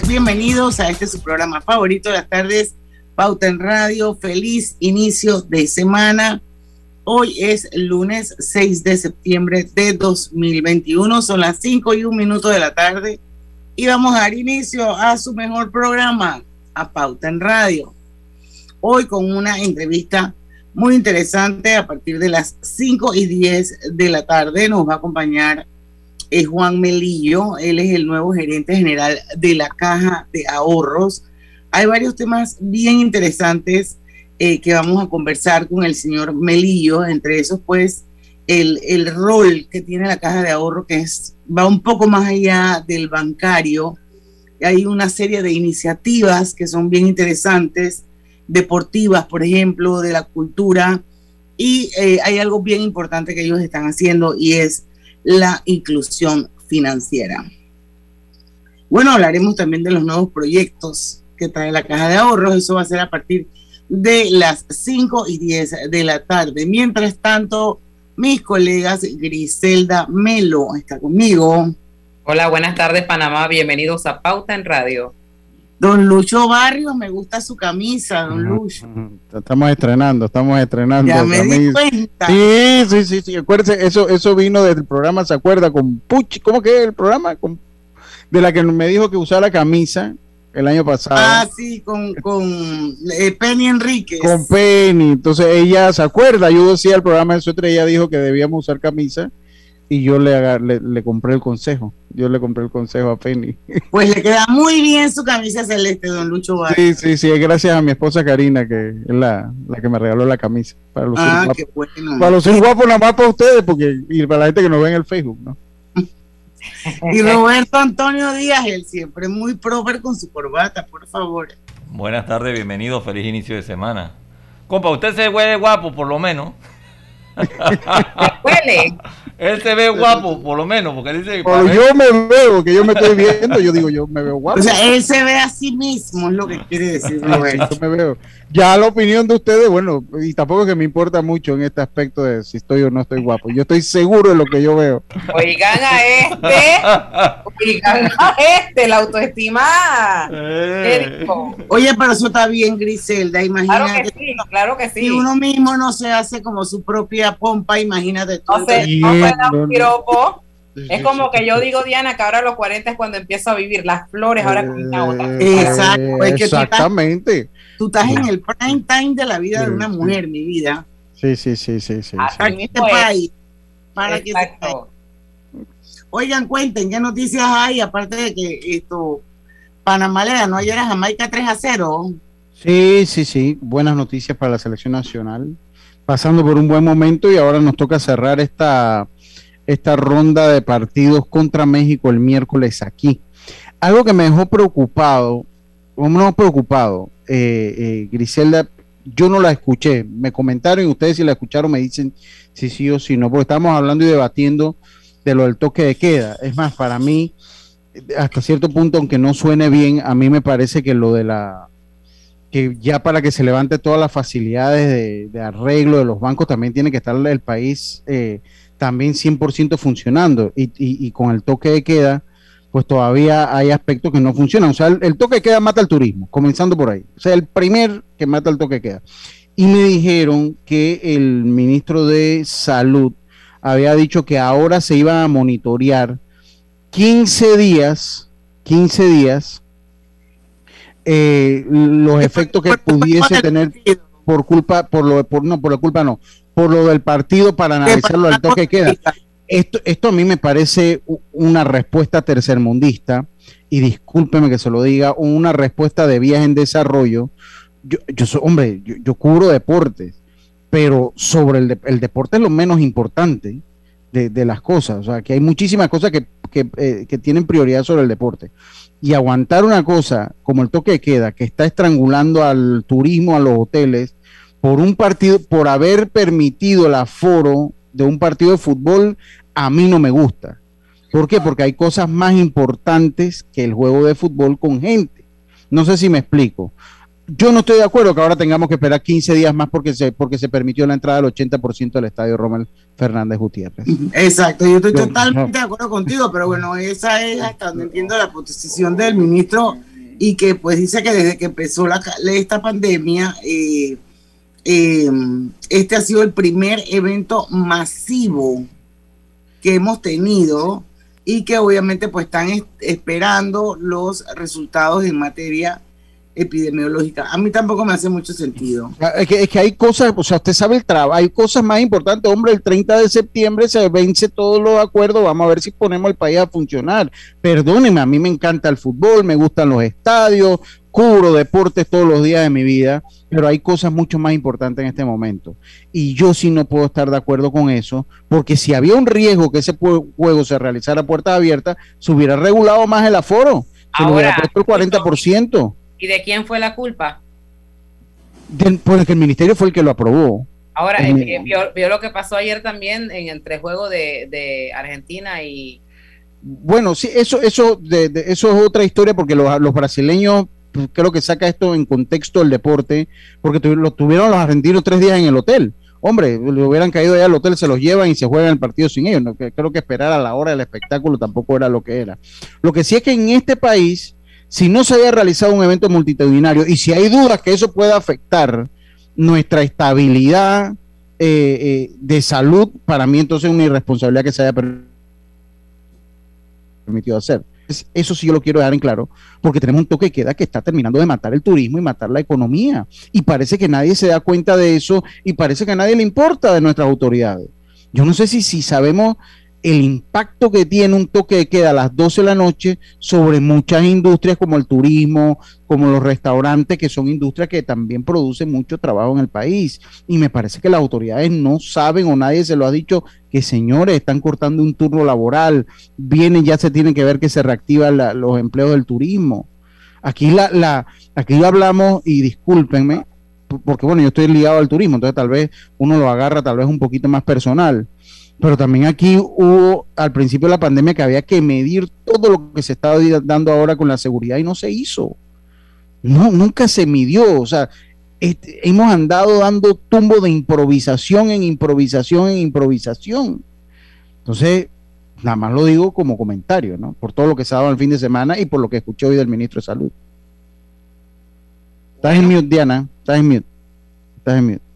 Todos bienvenidos a este su programa favorito de las tardes, Pauta en Radio. Feliz inicio de semana. Hoy es lunes 6 de septiembre de 2021, son las 5 y un minuto de la tarde y vamos a dar inicio a su mejor programa, a Pauta en Radio. Hoy con una entrevista muy interesante a partir de las 5 y 10 de la tarde nos va a acompañar es Juan Melillo, él es el nuevo gerente general de la Caja de Ahorros. Hay varios temas bien interesantes eh, que vamos a conversar con el señor Melillo, entre esos pues el, el, rol que tiene la Caja de Ahorro, que es, va un poco más allá del bancario. Hay una serie de iniciativas que son bien interesantes, deportivas, por ejemplo, de la cultura, y eh, hay algo bien importante que ellos están haciendo y es la inclusión financiera. Bueno, hablaremos también de los nuevos proyectos que trae la caja de ahorros. Eso va a ser a partir de las 5 y 10 de la tarde. Mientras tanto, mis colegas Griselda Melo está conmigo. Hola, buenas tardes Panamá. Bienvenidos a Pauta en Radio. Don Lucho Barrios, me gusta su camisa, don Lucho. Estamos estrenando, estamos estrenando. Ya me di cuenta. Sí, sí, sí, sí. Acuérdese, eso, eso vino del programa, ¿se acuerda? Con Puchi, ¿cómo que es el programa? Con, de la que me dijo que usara camisa el año pasado. Ah, sí, con, con eh, Penny Enríquez. Con Penny. Entonces ella se acuerda, yo decía el programa de suéter, ella dijo que debíamos usar camisa y yo le, le, le, compré el consejo. Yo le compré el consejo a Penny. Pues le queda muy bien su camisa celeste, don Lucho Vargas. Sí, sí, sí, es gracias a mi esposa Karina, que es la, la que me regaló la camisa. Para los ah, qué bueno. Para los guapos nada más para ustedes, porque y para la gente que nos ve en el Facebook, ¿no? y Roberto Antonio Díaz, él siempre muy proper con su corbata, por favor. Buenas tardes, bienvenido, feliz inicio de semana. Compa, usted se huele guapo, por lo menos. huele. Él se ve guapo, por lo menos, porque él dice. Pero yo me veo, que yo me estoy viendo, yo digo, yo me veo guapo. O sea, él se ve a sí mismo, es lo que quiere decir Roberto. Yo me veo. Ya la opinión de ustedes, bueno, y tampoco que me importa mucho en este aspecto de si estoy o no estoy guapo. Yo estoy seguro de lo que yo veo. Oigan a este, oigan a este, la autoestima. Eh. Oye, pero eso está bien, Griselda, imagínate. Claro que sí, claro que sí. Si uno mismo no se hace como su propia pompa, imagínate tú. No sé, no me da un piropo. Es como que yo digo, Diana, que ahora a los 40 es cuando empiezo a vivir las flores, ahora con una otra. Exacto, es que tú estás- Exactamente. Tú estás en el prime time de la vida de una mujer, mi vida. Sí, sí, sí, sí, sí. En este Pues, país. Para que Exacto. Oigan, cuenten, ¿qué noticias hay? Aparte de que esto, Panamá le ganó ayer a Jamaica 3 a 0. Sí, sí, sí. Buenas noticias para la selección nacional. Pasando por un buen momento y ahora nos toca cerrar esta, esta ronda de partidos contra México el miércoles aquí. Algo que me dejó preocupado, o no preocupado, eh, eh, Griselda, yo no la escuché. Me comentaron y ustedes si la escucharon me dicen si sí o si no, porque estamos hablando y debatiendo de lo del toque de queda. Es más, para mí, hasta cierto punto, aunque no suene bien, a mí me parece que lo de la que ya para que se levante todas las facilidades de, de arreglo de los bancos también tiene que estar el país eh, también 100% funcionando y, y- y con el toque de queda pues todavía hay aspectos que no funcionan. O sea, el, el toque de queda mata el turismo, comenzando por ahí. O sea, el primer que mata el toque de queda. Y me dijeron que el ministro de Salud había dicho que ahora se iba a monitorear 15 días, 15 días, eh, los efectos que pudiese tener por culpa, por lo, por no, por la culpa no, por lo del partido para analizarlo del toque de queda. esto, esto a mí me parece una respuesta tercermundista, y discúlpeme que se lo diga, una respuesta de vías en desarrollo. Yo, yo soy, hombre, yo, cubro deportes, pero sobre el, el, deporte es lo menos importante de, las cosas. O sea, que hay muchísimas cosas que, eh, que tienen prioridad sobre el deporte. Y aguantar una cosa como el toque de queda, que está estrangulando al turismo, a los hoteles, por un partido, por haber permitido el aforo de un partido de fútbol, a mí no me gusta. ¿Por qué? Porque hay cosas más importantes que el juego de fútbol con gente. No sé si me explico. Yo no estoy de acuerdo que ahora tengamos que esperar 15 días más porque se, porque se permitió la entrada del 80% del estadio Romel Fernández Gutiérrez. Exacto, yo estoy totalmente de acuerdo contigo, pero bueno, esa es hasta donde entiendo la posición del ministro y que pues dice que desde que empezó la, esta pandemia, eh, eh, este ha sido el primer evento masivo que hemos tenido y que obviamente pues están esperando los resultados en materia epidemiológica. A mí tampoco me hace mucho sentido. Ah, es que, es que hay cosas, o sea, usted sabe el trabajo, hay cosas más importantes. Hombre, el 30 de septiembre se vence todos los acuerdos, vamos a ver si ponemos el país a funcionar. Perdóneme, a mí me encanta el fútbol, me gustan los estadios, cubro deportes todos los días de mi vida, pero hay cosas mucho más importantes en este momento. Y yo sí no puedo estar de acuerdo con eso, porque si había un riesgo que ese juego se realizara a puertas abiertas, se hubiera regulado más el aforo, se lo hubiera puesto el 40%. ¿Y de quién fue la culpa? pues que el ministerio fue el que lo aprobó. Ahora, vio, lo que pasó ayer también en el trejuego de, de Argentina y... Bueno, sí, eso, eso, de, eso es otra historia porque los, los brasileños pues, creo que saca esto en contexto del deporte, porque lo tuvieron los argentinos tres días en el hotel. Hombre, le hubieran caído ya al hotel, se los llevan y se juegan el partido sin ellos. No, creo que esperar a la hora del espectáculo tampoco era lo que era. Lo que sí es que en este país, si no se había realizado un evento multitudinario y si hay dudas que eso pueda afectar nuestra estabilidad eh, eh, de salud, para mí entonces es una irresponsabilidad que se haya permitido hacer eso sí yo lo quiero dejar en claro, porque tenemos un toque de queda que está terminando de matar el turismo y matar la economía. Y parece que nadie se da cuenta de eso y parece que a nadie le importa de nuestras autoridades. Yo no sé si, si sabemos el impacto que tiene un toque de queda a las 12 de la noche sobre muchas industrias como el turismo, como los restaurantes, que son industrias que también producen mucho trabajo en el país. Y me parece que las autoridades no saben o nadie se lo ha dicho que señores están cortando un turno laboral, vienen, ya se tiene que ver que se reactivan los empleos del turismo. Aquí la, la, aquí hablamos, y discúlpenme, porque bueno, yo estoy ligado al turismo, entonces tal vez uno lo agarra tal vez un poquito más personal pero también aquí hubo al principio de la pandemia que había que medir todo lo que se estaba dando ahora con la seguridad y no se hizo. No, nunca se midió. O sea, hemos andado dando tumbo de improvisación en improvisación en improvisación. Entonces, nada más lo digo como comentario, ¿no? Por todo lo que se ha dado el fin de semana y por lo que escuché hoy del ministro de Salud. Estás en mute, Diana. Estás en mute. Estás en mute.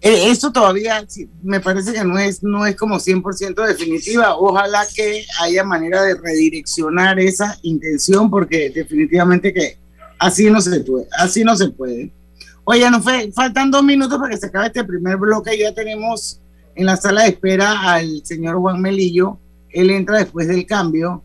Eh, eso todavía me parece que no es, no es como 100% definitiva. Ojalá que haya manera de redireccionar esa intención porque definitivamente que así no se puede. Así no se puede. Oye, nos faltan dos minutos para que se acabe este primer bloque. Ya tenemos en la sala de espera al señor Juan Melillo. Él entra después del cambio.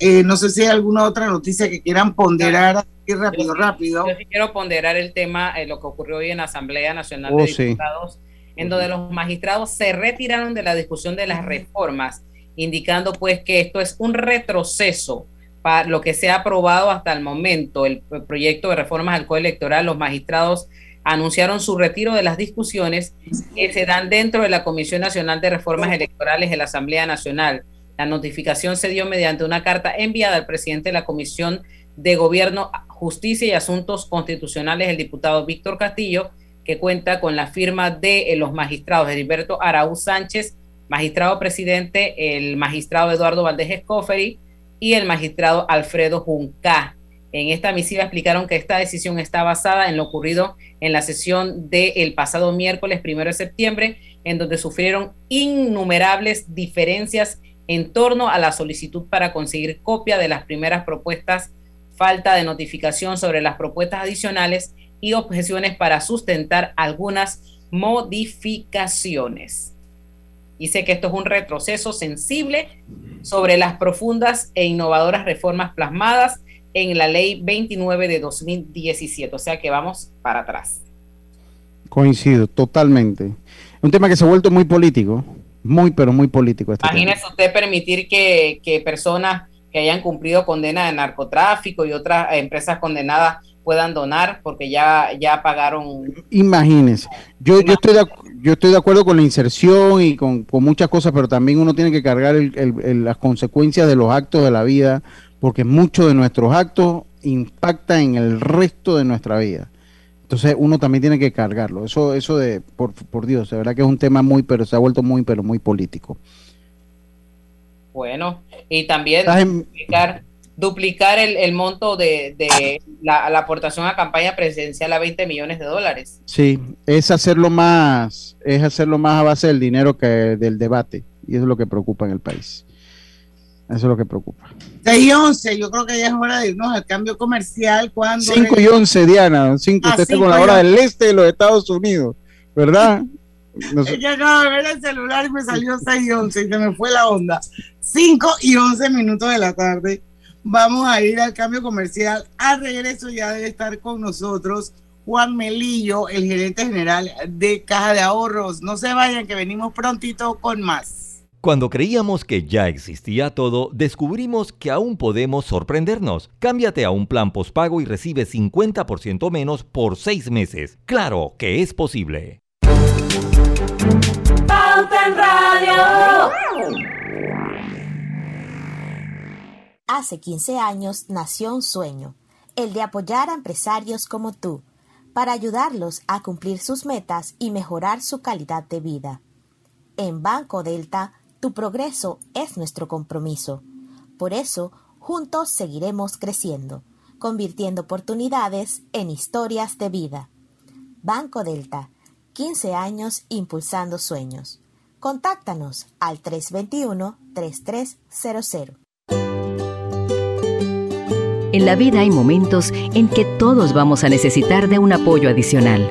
Eh, no sé si hay alguna otra noticia que quieran ponderar rápido, rápido. Yo sí quiero ponderar el tema, eh, lo que ocurrió hoy en la Asamblea Nacional de oh, Diputados, en donde los magistrados se retiraron de la discusión de las reformas, indicando pues que esto es un retroceso para lo que se ha aprobado hasta el momento, el, proyecto de reformas al Código Electoral, los magistrados anunciaron su retiro de las discusiones que se dan dentro de la Comisión Nacional de Reformas Electorales de la Asamblea Nacional. La notificación se dio mediante una carta enviada al presidente de la Comisión de Gobierno, Justicia y Asuntos Constitucionales, el diputado Víctor Castillo, que cuenta con la firma de eh, los magistrados Heriberto Araúz Sánchez, magistrado presidente, el magistrado Eduardo Valdés Escoferi y el magistrado Alfredo Junca. En esta misiva explicaron que esta decisión está basada en lo ocurrido en la sesión del pasado miércoles primero de septiembre, en donde sufrieron innumerables diferencias en torno a la solicitud para conseguir copia de las primeras propuestas falta de notificación sobre las propuestas adicionales y objeciones para sustentar algunas modificaciones. Dice que esto es un retroceso sensible sobre las profundas e innovadoras reformas plasmadas en la ley 29 de 2017, o sea que vamos para atrás. Coincido, totalmente. Un tema que se ha vuelto muy político, muy pero muy político. Este Imagínese usted permitir que, que personas que hayan cumplido condena de narcotráfico y otras empresas condenadas puedan donar porque ya, ya pagaron. Imagínense, yo, yo, estoy de, yo estoy de acuerdo con la inserción y con, muchas cosas, pero también uno tiene que cargar las consecuencias de los actos de la vida, porque muchos de nuestros actos impactan en el resto de nuestra vida. Entonces uno también tiene que cargarlo. Eso, eso de, por, por Dios, de verdad que es un tema muy, pero se ha vuelto muy, pero muy político. Bueno, y también duplicar el, monto de, la, aportación a campaña presidencial a 20 millones de dólares. Sí, es hacerlo más, es hacerlo más a base del dinero que del debate, y eso es lo que preocupa en el país. Eso es lo que preocupa. 6 y 11, yo creo que ya es hora de irnos al cambio comercial. cuando 5 y 11, Diana. 5, ah, usted con la hora del este de los Estados Unidos, ¿verdad? No sé. acabo de ver el celular y me salió 6 y 11 y se me fue la onda. 5 y 11 minutos de la tarde. Vamos a ir al cambio comercial. Al regreso ya debe estar con nosotros Juan Melillo, el gerente general de Caja de Ahorros. No se vayan, que venimos prontito con más. Cuando creíamos que ya existía todo, descubrimos que aún podemos sorprendernos. Cámbiate a un plan postpago y recibe 50% menos por seis meses. Claro que es posible. Radio. Hace 15 años nació un sueño, el de apoyar a empresarios como tú, para ayudarlos a cumplir sus metas y mejorar su calidad de vida. En Banco Delta, tu progreso es nuestro compromiso. Por eso, juntos seguiremos creciendo, convirtiendo oportunidades en historias de vida. Banco Delta, 15 años impulsando sueños. Contáctanos al 321-3300. En la vida hay momentos en que todos vamos a necesitar de un apoyo adicional.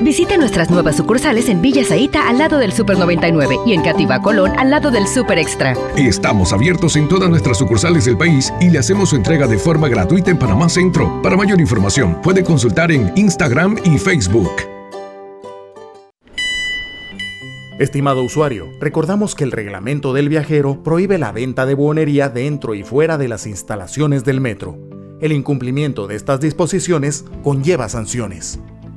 Visite nuestras nuevas sucursales en Villa Zaita al lado del Super 99 y en Cativa Colón al lado del Super Extra. Estamos abiertos en todas nuestras sucursales del país y le hacemos su entrega de forma gratuita en Panamá Centro. Para mayor información, puede consultar en Instagram y Facebook. Estimado usuario, recordamos que el reglamento del viajero prohíbe la venta de buonería dentro y fuera de las instalaciones del metro. El incumplimiento de estas disposiciones conlleva sanciones.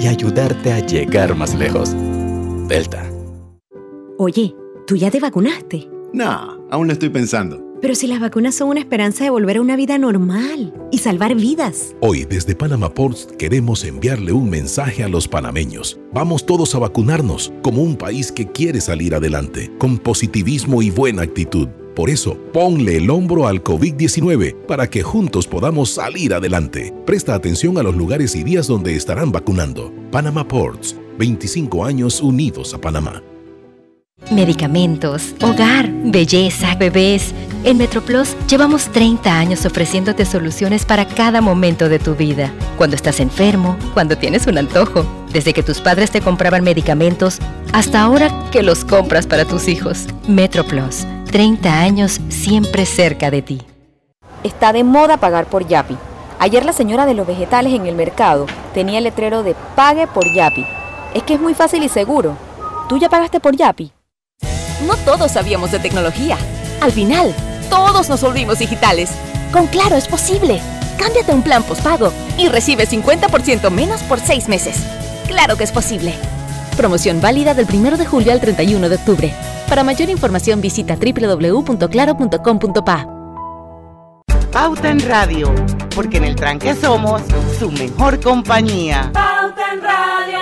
y ayudarte a llegar más lejos. Delta. Oye, ¿tú ya te vacunaste? No, aún lo estoy pensando. Pero si las vacunas son una esperanza de volver a una vida normal y salvar vidas. Hoy desde Panama Ports queremos enviarle un mensaje a los panameños. Vamos todos a vacunarnos como un país que quiere salir adelante, con positivismo y buena actitud. Por eso, ponle el hombro al COVID-19 para que juntos podamos salir adelante. Presta atención a los lugares y días donde estarán vacunando. Panama Ports, 25 años unidos a Panamá. Medicamentos, hogar, belleza, bebés. En MetroPlus llevamos 30 años ofreciéndote soluciones para cada momento de tu vida. Cuando estás enfermo, cuando tienes un antojo, desde que tus padres te compraban medicamentos hasta ahora que los compras para tus hijos. MetroPlus 30 años siempre cerca de ti. Está de moda pagar por Yapi. Ayer la señora de los vegetales en el mercado tenía el letrero de Pague por Yapi. Es que es muy fácil y seguro. ¿Tú ya pagaste por Yapi? No todos sabíamos de tecnología. Al final, todos nos volvimos digitales. Con Claro es posible. Cámbiate un plan postpago y recibe 50% menos por seis meses. ¡Claro que es posible! Promoción válida del 1 de julio al 31 de octubre. Para mayor información visita www.claro.com.pa. Pauta en Radio, porque en el tranque somos su mejor compañía. Pauta en Radio.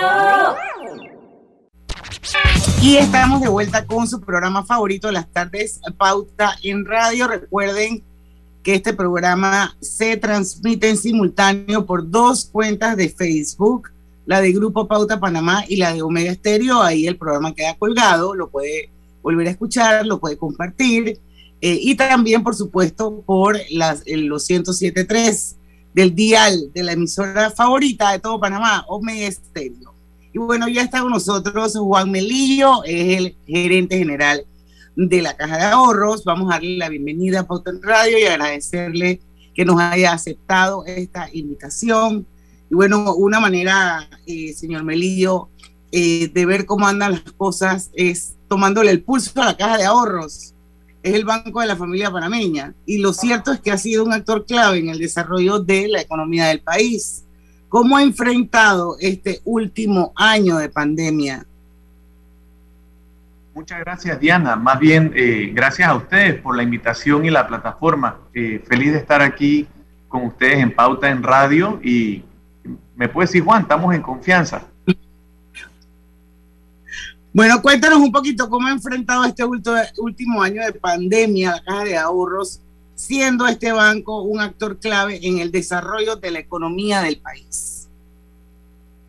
Y estamos de vuelta con su programa favorito de las tardes, Pauta en Radio. Recuerden que este programa se transmite en simultáneo por dos cuentas de Facebook, la de Grupo Pauta Panamá y la de Omega Estéreo. Ahí el programa queda colgado, lo puede volver a escuchar, lo puede compartir. Eh, y también, por supuesto, por las, los 107.3 del dial de la emisora favorita de todo Panamá, Omega Estéreo. Y bueno, ya está con nosotros Juan Melillo, es el gerente general de la Caja de Ahorros. Vamos a darle la bienvenida a Pauta Radio y agradecerle que nos haya aceptado esta invitación. Y bueno, una manera, eh, señor Melillo, eh, de ver cómo andan las cosas es tomándole el pulso a la Caja de Ahorros. Es el banco de la familia panameña. Y lo cierto es que ha sido un actor clave en el desarrollo de la economía del país. ¿Cómo ha enfrentado este último año de pandemia? Muchas gracias, Diana. Más bien, eh, gracias a ustedes por la invitación y la plataforma. Feliz de estar aquí con ustedes en Pauta en Radio y me puede decir, Juan, estamos en confianza. Bueno, cuéntanos un poquito cómo ha enfrentado este último año de pandemia la Caja de Ahorros siendo este banco un actor clave en el desarrollo de la economía del país?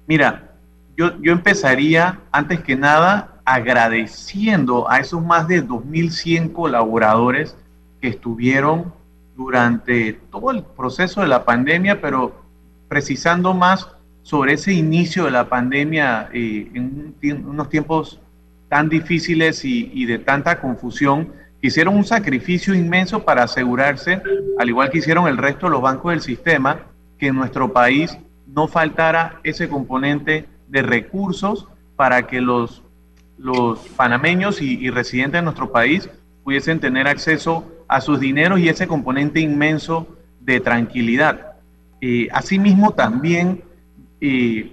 Mira, yo, yo empezaría antes que nada agradeciendo a esos más de 2.100 colaboradores que estuvieron durante todo el proceso de la pandemia, pero precisando más sobre ese inicio de la pandemia eh, en, unos tiempos tan difíciles y, y de tanta confusión hicieron un sacrificio inmenso para asegurarse, al igual que hicieron el resto de los bancos del sistema, que en nuestro país no faltara ese componente de recursos para que los, los panameños y, residentes de nuestro país pudiesen tener acceso a sus dineros y ese componente inmenso de tranquilidad. Eh, asimismo, también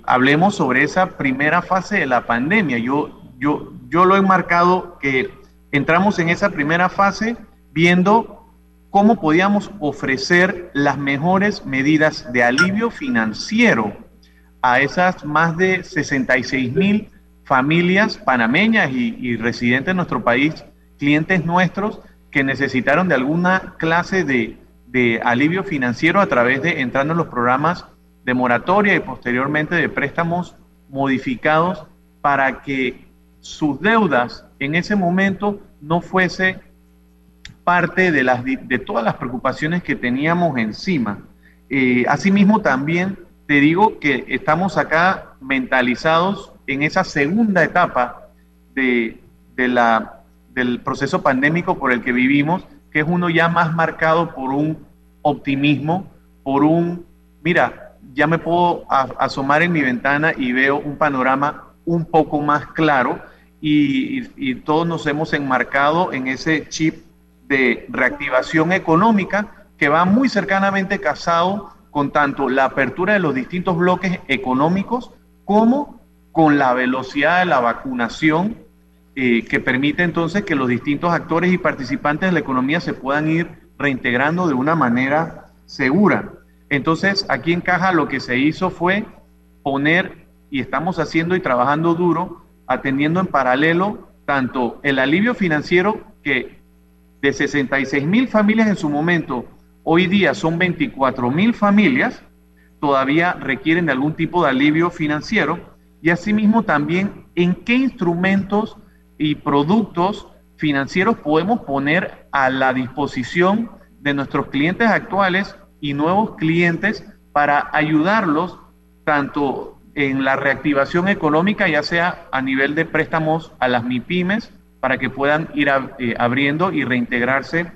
hablemos sobre esa primera fase de la pandemia. Yo, yo, yo lo he marcado que entramos en esa primera fase viendo cómo podíamos ofrecer las mejores medidas de alivio financiero a esas más de 66 mil familias panameñas y, residentes de nuestro país, clientes nuestros que necesitaron de alguna clase de, de alivio financiero a través de entrando en los programas de moratoria y posteriormente de préstamos modificados para que sus deudas en ese momento no fuese parte de, las, de todas las preocupaciones que teníamos encima. Eh, asimismo, también te digo que estamos acá mentalizados en esa segunda etapa de, del proceso pandémico por el que vivimos, que es uno ya más marcado por un optimismo, por un, mira, ya me puedo asomar en mi ventana y veo un panorama un poco más claro y, todos nos hemos enmarcado en ese chip de reactivación económica que va muy cercanamente casado con tanto la apertura de los distintos bloques económicos como con la velocidad de la vacunación eh, que permite entonces que los distintos actores y participantes de la economía se puedan ir reintegrando de una manera segura. Entonces, aquí en Caja lo que se hizo fue poner, y estamos haciendo y trabajando duro, atendiendo en paralelo tanto el alivio financiero que de 66 mil familias en su momento, hoy día son 24 mil familias, todavía requieren de algún tipo de alivio financiero y asimismo también en qué instrumentos y productos financieros podemos poner a la disposición de nuestros clientes actuales y nuevos clientes para ayudarlos tanto en la reactivación económica, ya sea a nivel de préstamos a las MIPIMES, para que puedan ir eh, abriendo y reintegrarse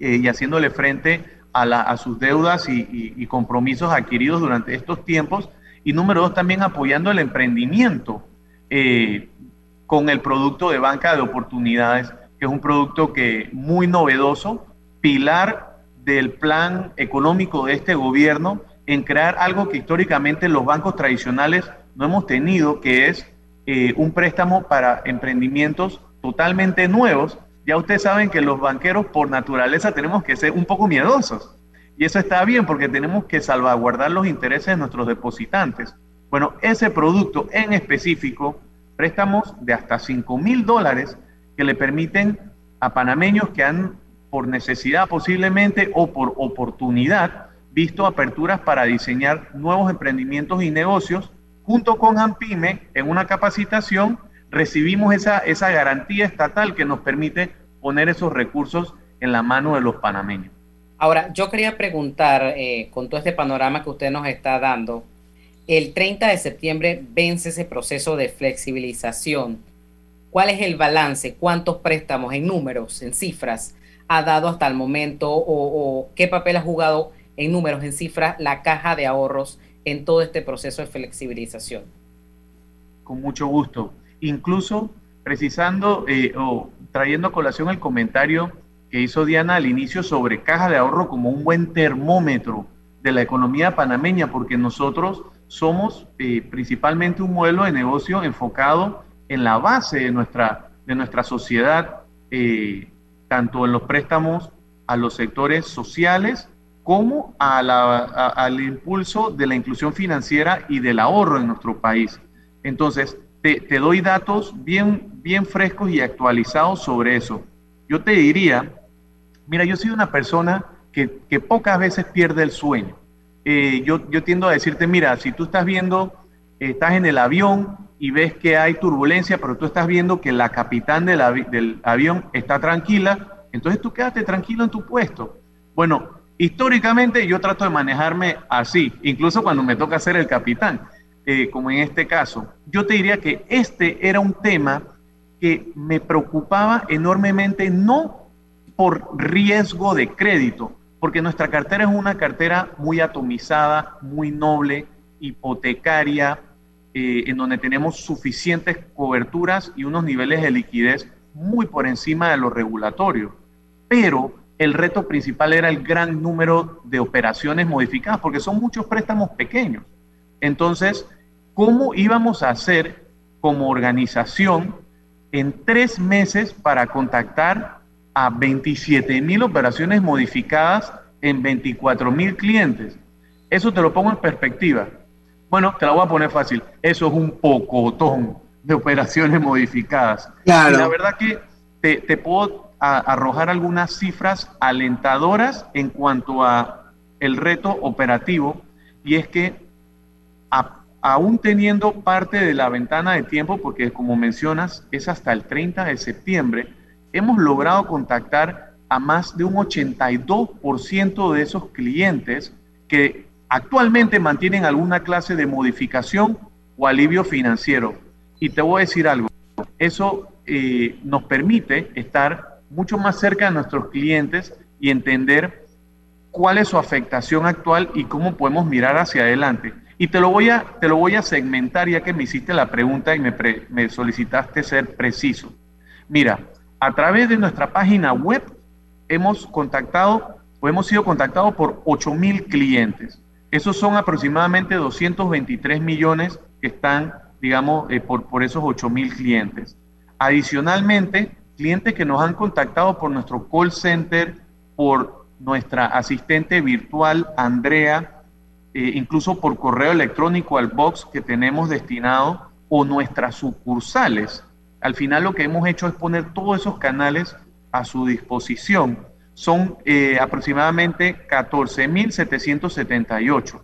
eh, y haciéndole frente a, sus deudas y, compromisos adquiridos durante estos tiempos. Y número dos, también apoyando el emprendimiento eh, con el producto de banca de oportunidades, que es un producto que muy novedoso, pilar del plan económico de este gobierno en crear algo que históricamente los bancos tradicionales no hemos tenido, que es eh, un préstamo para emprendimientos totalmente nuevos. Ya ustedes saben que los banqueros por naturaleza tenemos que ser un poco miedosos. Y eso está bien porque tenemos que salvaguardar los intereses de nuestros depositantes. Bueno, ese producto en específico, préstamos de hasta 5 mil dólares que le permiten a panameños que han, por necesidad posiblemente o por oportunidad, visto aperturas para diseñar nuevos emprendimientos y negocios, junto con AMPIME, en una capacitación, recibimos esa, esa garantía estatal que nos permite poner esos recursos en la mano de los panameños. Ahora, yo quería preguntar, eh, con todo este panorama que usted nos está dando, el 30 de septiembre vence ese proceso de flexibilización. ¿Cuál es el balance? ¿Cuántos préstamos en números, en cifras, ha dado hasta el momento? ¿O, qué papel ha jugado en números, en cifras, la caja de ahorros en todo este proceso de flexibilización? Con mucho gusto. Incluso precisando eh, o trayendo a colación el comentario que hizo Diana al inicio sobre caja de ahorro como un buen termómetro de la economía panameña, porque nosotros somos eh, principalmente un modelo de negocio enfocado en la base de nuestra, de nuestra sociedad, eh, tanto en los préstamos a los sectores sociales como al impulso de la inclusión financiera y del ahorro en nuestro país. Entonces, te, te doy datos bien, bien frescos y actualizados sobre eso. Yo te diría, mira, yo soy una persona que, pocas veces pierde el sueño. Eh, yo, yo tiendo a decirte, mira, si tú estás viendo, estás en el avión y ves que hay turbulencia, pero tú estás viendo que la capitán del, del avión está tranquila, entonces tú quédate tranquilo en tu puesto. Bueno, históricamente yo trato de manejarme así, incluso cuando me toca ser el capitán, eh, como en este caso. Yo te diría que este era un tema que me preocupaba enormemente, no por riesgo de crédito, porque nuestra cartera es una cartera muy atomizada, muy noble, hipotecaria, eh, en donde tenemos suficientes coberturas y unos niveles de liquidez muy por encima de lo regulatorio. Pero el reto principal era el gran número de operaciones modificadas, porque son muchos préstamos pequeños. Entonces, ¿cómo íbamos a hacer como organización en tres meses para contactar a 27 mil operaciones modificadas en 24 mil clientes. Eso te lo pongo en perspectiva. Bueno, te lo voy a poner fácil. Eso es un pocotón de operaciones modificadas. Claro. Y la verdad que te, puedo arrojar algunas cifras alentadoras en cuanto a el reto operativo y es que a, aún teniendo parte de la ventana de tiempo, porque como mencionas, es hasta el 30 de septiembre, hemos logrado contactar a más de un 82% de esos clientes que actualmente mantienen alguna clase de modificación o alivio financiero. Y te voy a decir algo, eso eh, nos permite estar mucho más cerca de nuestros clientes y entender cuál es su afectación actual y cómo podemos mirar hacia adelante. Y te lo voy a, te lo voy a segmentar ya que me hiciste la pregunta y me, me solicitaste ser preciso. Mira, a través de nuestra página web hemos contactado o hemos sido contactados por 8 mil clientes. Esos son aproximadamente 223 millones que están, digamos, eh, por, por esos 8 mil clientes. Adicionalmente, clientes que nos han contactado por nuestro call center, por nuestra asistente virtual Andrea, eh, incluso por correo electrónico al box que tenemos destinado o nuestras sucursales. Al final lo que hemos hecho es poner todos esos canales a su disposición. Son eh, aproximadamente 14.778.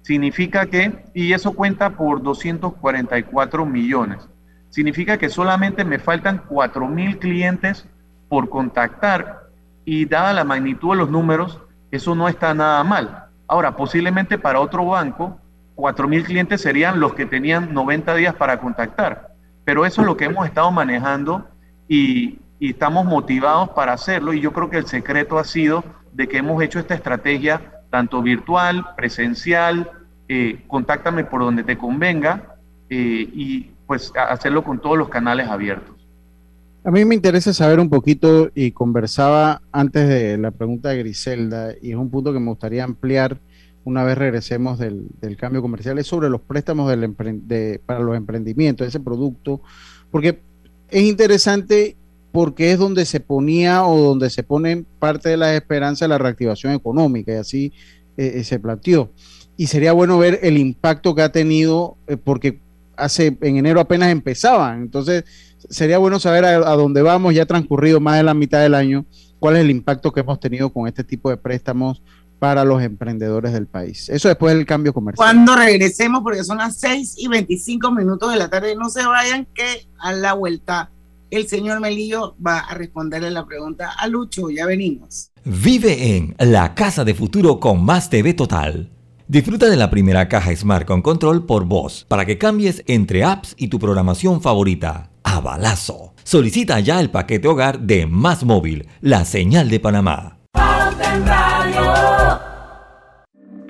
Significa que, y eso cuenta por 244 millones. Significa que solamente me faltan 4.000 clientes por contactar y dada la magnitud de los números, eso no está nada mal. Ahora, posiblemente para otro banco, 4.000 clientes serían los que tenían 90 días para contactar. Pero eso es lo que hemos estado manejando y, estamos motivados para hacerlo. Y yo creo que el secreto ha sido de que hemos hecho esta estrategia tanto virtual, presencial, eh, contáctame por donde te convenga eh, y pues hacerlo con todos los canales abiertos. A mí me interesa saber un poquito y conversaba antes de la pregunta de Griselda y es un punto que me gustaría ampliar una vez regresemos del, cambio comercial, es sobre los préstamos para los emprendimientos, ese producto, porque es interesante porque es donde se ponía o donde se pone parte de la esperanza de la reactivación económica y así eh, eh, se planteó. Y sería bueno ver el impacto que ha tenido, eh, porque hace en enero apenas empezaban, entonces sería bueno saber a, a dónde vamos, ya transcurrido más de la mitad del año, cuál es el impacto que hemos tenido con este tipo de préstamos para los emprendedores del país. Eso después del cambio comercial. Cuando regresemos, porque son las 6 y 25 minutos de la tarde, no se vayan, que a la vuelta el señor Melillo va a responderle la pregunta a Lucho. Ya venimos. Vive en la casa de futuro con Más TV Total. Disfruta de la primera caja Smart con control por voz para que cambies entre apps y tu programación favorita. A balazo. Solicita ya el paquete hogar de Más Móvil, la señal de Panamá.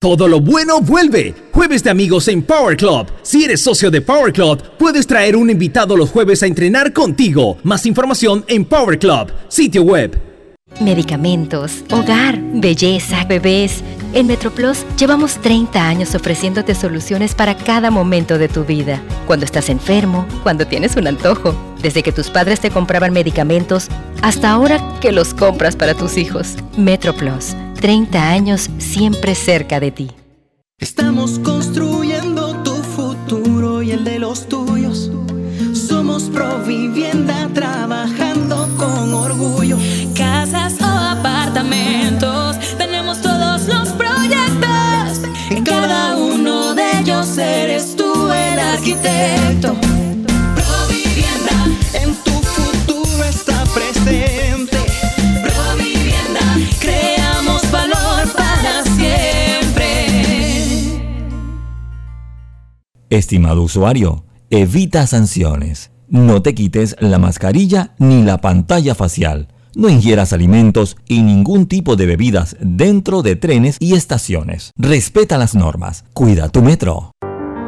todo lo bueno vuelve. Jueves de amigos en Power Club. Si eres socio de Power Club, puedes traer un invitado los jueves a entrenar contigo. Más información en Power Club, sitio web. Medicamentos, hogar, belleza, bebés. En MetroPlus llevamos 30 años ofreciéndote soluciones para cada momento de tu vida. Cuando estás enfermo, cuando tienes un antojo, desde que tus padres te compraban medicamentos hasta ahora que los compras para tus hijos. MetroPlus 30 años siempre cerca de ti. Estamos construyendo tu futuro y el de los tuyos. Somos Provivienda trabajando con orgullo. Casas o apartamentos, tenemos todos los proyectos. En cada uno de ellos eres tú el arquitecto. Estimado usuario, evita sanciones. No te quites la mascarilla ni la pantalla facial. No ingieras alimentos y ningún tipo de bebidas dentro de trenes y estaciones. Respeta las normas. Cuida tu metro.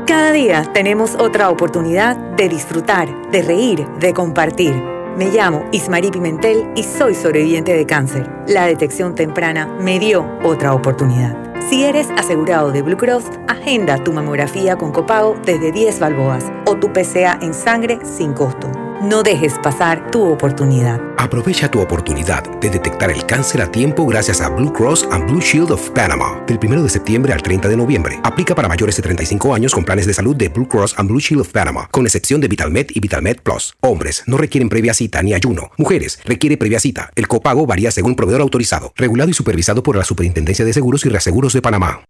Cada día tenemos otra oportunidad de disfrutar, de reír, de compartir. Me llamo Ismarí Pimentel y soy sobreviviente de cáncer. La detección temprana me dio otra oportunidad. Si eres asegurado de Blue Cross, agenda tu mamografía con copago desde 10 balboas o tu PCA en sangre sin costo. No dejes pasar tu oportunidad. Aprovecha tu oportunidad de detectar el cáncer a tiempo gracias a Blue Cross and Blue Shield of Panama. Del 1 de septiembre al 30 de noviembre. Aplica para mayores de 35 años con planes de salud de Blue Cross and Blue Shield of Panama, con excepción de VitalMed y VitalMed Plus. Hombres no requieren previa cita ni ayuno. Mujeres requiere previa cita. El copago varía según proveedor autorizado, regulado y supervisado por la Superintendencia de Seguros y Reaseguros de Panamá.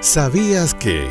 ¿Sabías que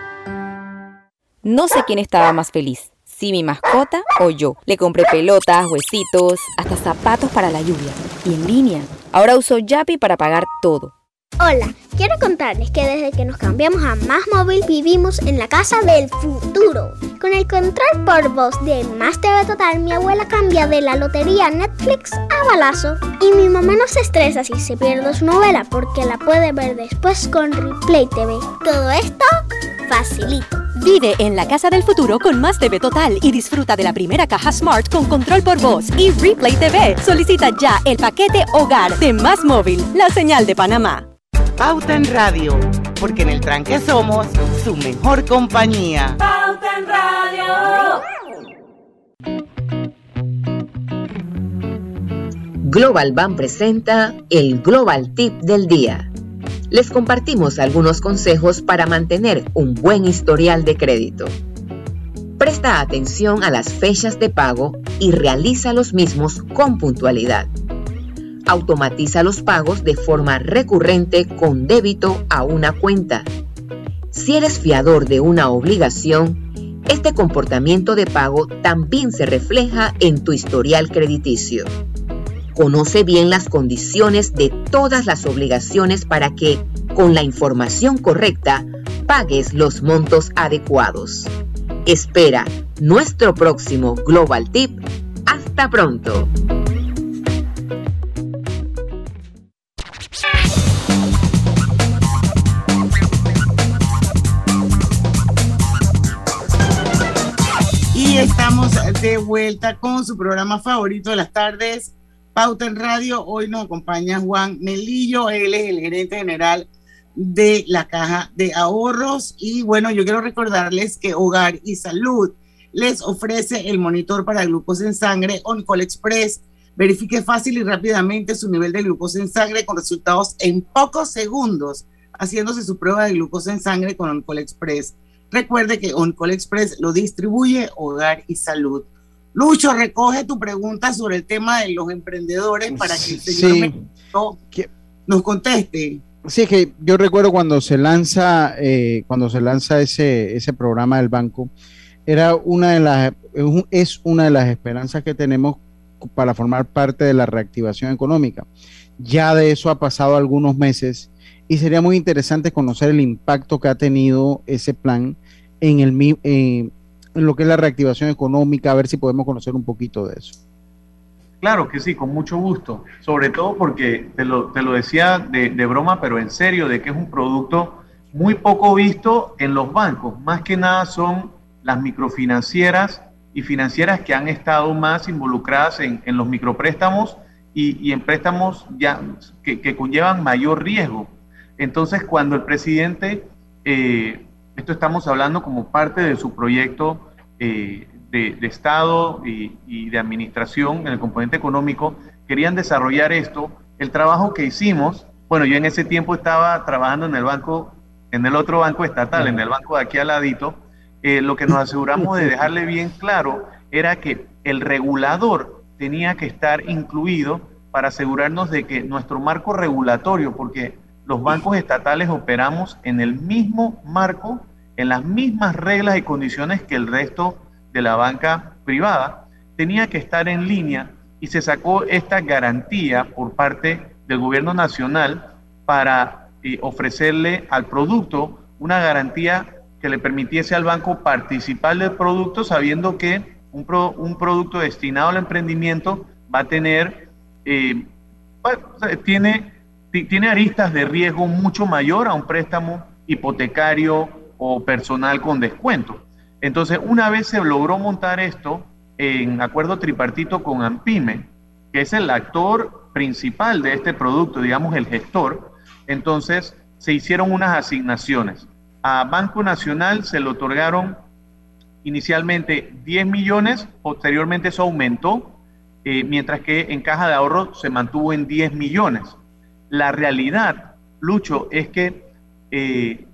No sé quién estaba más feliz, si mi mascota o yo. Le compré pelotas, huesitos, hasta zapatos para la lluvia. Y en línea. Ahora uso Yapi para pagar todo. Hola, quiero contarles que desde que nos cambiamos a Más Móvil vivimos en la casa del futuro. Con el control por voz de Más TV Total, mi abuela cambia de la lotería Netflix a balazo. Y mi mamá no se estresa si se pierde su novela porque la puede ver después con Replay TV. Todo esto facilito. Vive en la casa del futuro con Más TV Total y disfruta de la primera caja Smart con control por voz y Replay TV. Solicita ya el paquete Hogar de Más Móvil, la señal de Panamá. Pauta en Radio, porque en el tranque somos su mejor compañía. Pauta en Radio. Global Bank presenta el Global Tip del Día. Les compartimos algunos consejos para mantener un buen historial de crédito. Presta atención a las fechas de pago y realiza los mismos con puntualidad. Automatiza los pagos de forma recurrente con débito a una cuenta. Si eres fiador de una obligación, este comportamiento de pago también se refleja en tu historial crediticio. Conoce bien las condiciones de todas las obligaciones para que, con la información correcta, pagues los montos adecuados. Espera nuestro próximo Global Tip. Hasta pronto. Y estamos de vuelta con su programa favorito de las tardes, Pauta en Radio. Hoy nos acompaña Juan Melillo, él es el gerente general de la caja de ahorros. Y bueno, yo quiero recordarles que Hogar y Salud les ofrece el monitor para glucosa en sangre OnCall Express. Verifique fácil y rápidamente su nivel de glucosa en sangre con resultados en pocos segundos, haciéndose su prueba de glucosa en sangre con OnCall Express. Recuerde que OnCall Express lo distribuye Hogar y Salud. Lucho, recoge tu pregunta sobre el tema de los emprendedores para que el señor sí. nos conteste. Sí, que yo recuerdo cuando se lanza, eh, cuando se lanza ese, ese programa del banco, era una de las, es una de las esperanzas que tenemos para formar parte de la reactivación económica. Ya de eso ha pasado algunos meses y sería muy interesante conocer el impacto que ha tenido ese plan en, el, eh, en lo que es la reactivación económica, a ver si podemos conocer un poquito de eso. Claro que sí, con mucho gusto. Sobre todo porque te lo, te lo decía de, de, broma, pero en serio, de que es un producto muy poco visto en los bancos. Más que nada son las microfinancieras y financieras que han estado más involucradas en, en los micropréstamos y, y, en préstamos ya que, que, conllevan mayor riesgo. Entonces, cuando el presidente, eh, esto estamos hablando como parte de su proyecto eh, de, Estado y, y, de administración en el componente económico, querían desarrollar esto. El trabajo que hicimos, bueno, yo en ese tiempo estaba trabajando en el banco, en el otro banco estatal, en el banco de aquí al ladito, eh, lo que nos aseguramos de dejarle bien claro era que el regulador tenía que estar incluido para asegurarnos de que nuestro marco regulatorio, porque los bancos estatales operamos en el mismo marco, en las mismas reglas y condiciones que el resto de la banca privada, tenía que estar en línea y se sacó esta garantía por parte del gobierno nacional para eh, ofrecerle al producto una garantía que le permitiese al banco participar del producto sabiendo que un, pro, un producto destinado al emprendimiento va a tener, eh, tiene, tiene aristas de riesgo mucho mayor a un préstamo hipotecario o personal con descuento. Entonces, una vez se logró montar esto en acuerdo tripartito con AMPIME, que es el actor principal de este producto, digamos el gestor, entonces se hicieron unas asignaciones. A Banco Nacional se le otorgaron inicialmente 10 millones, posteriormente eso aumentó, eh, mientras que en caja de ahorro se mantuvo en 10 millones. La realidad, Lucho, es que eh,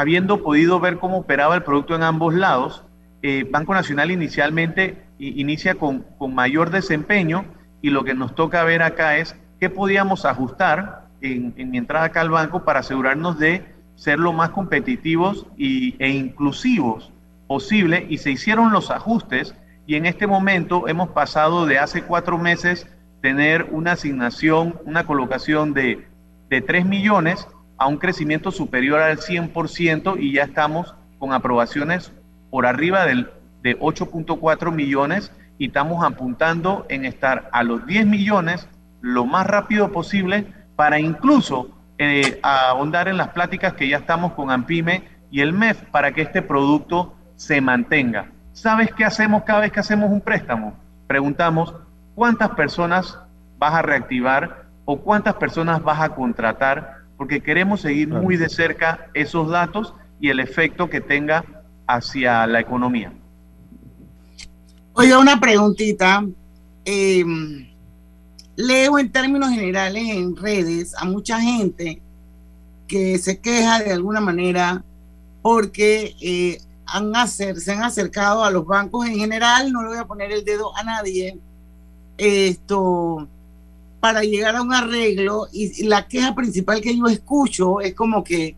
habiendo podido ver cómo operaba el producto en ambos lados, eh, Banco Nacional inicialmente inicia con, con, mayor desempeño y lo que nos toca ver acá es qué podíamos ajustar en, en mi entrada acá al banco para asegurarnos de ser lo más competitivos y, e inclusivos posible. Y se hicieron los ajustes y en este momento hemos pasado de hace cuatro meses tener una asignación, una colocación de, de 3 millones a un crecimiento superior al 100% y ya estamos con aprobaciones por arriba del, de 8.4 millones y estamos apuntando en estar a los 10 millones lo más rápido posible para incluso eh, ahondar en las pláticas que ya estamos con AMPIME y el MEF para que este producto se mantenga. ¿Sabes qué hacemos cada vez que hacemos un préstamo? Preguntamos, ¿cuántas personas vas a reactivar o cuántas personas vas a contratar? Porque queremos seguir muy de cerca esos datos y el efecto que tenga hacia la economía. Oiga, una preguntita. Eh, leo en términos generales en redes a mucha gente que se queja de alguna manera porque eh, han hacer, se han acercado a los bancos en general, no le voy a poner el dedo a nadie, esto, para llegar a un arreglo y la queja principal que yo escucho es como que,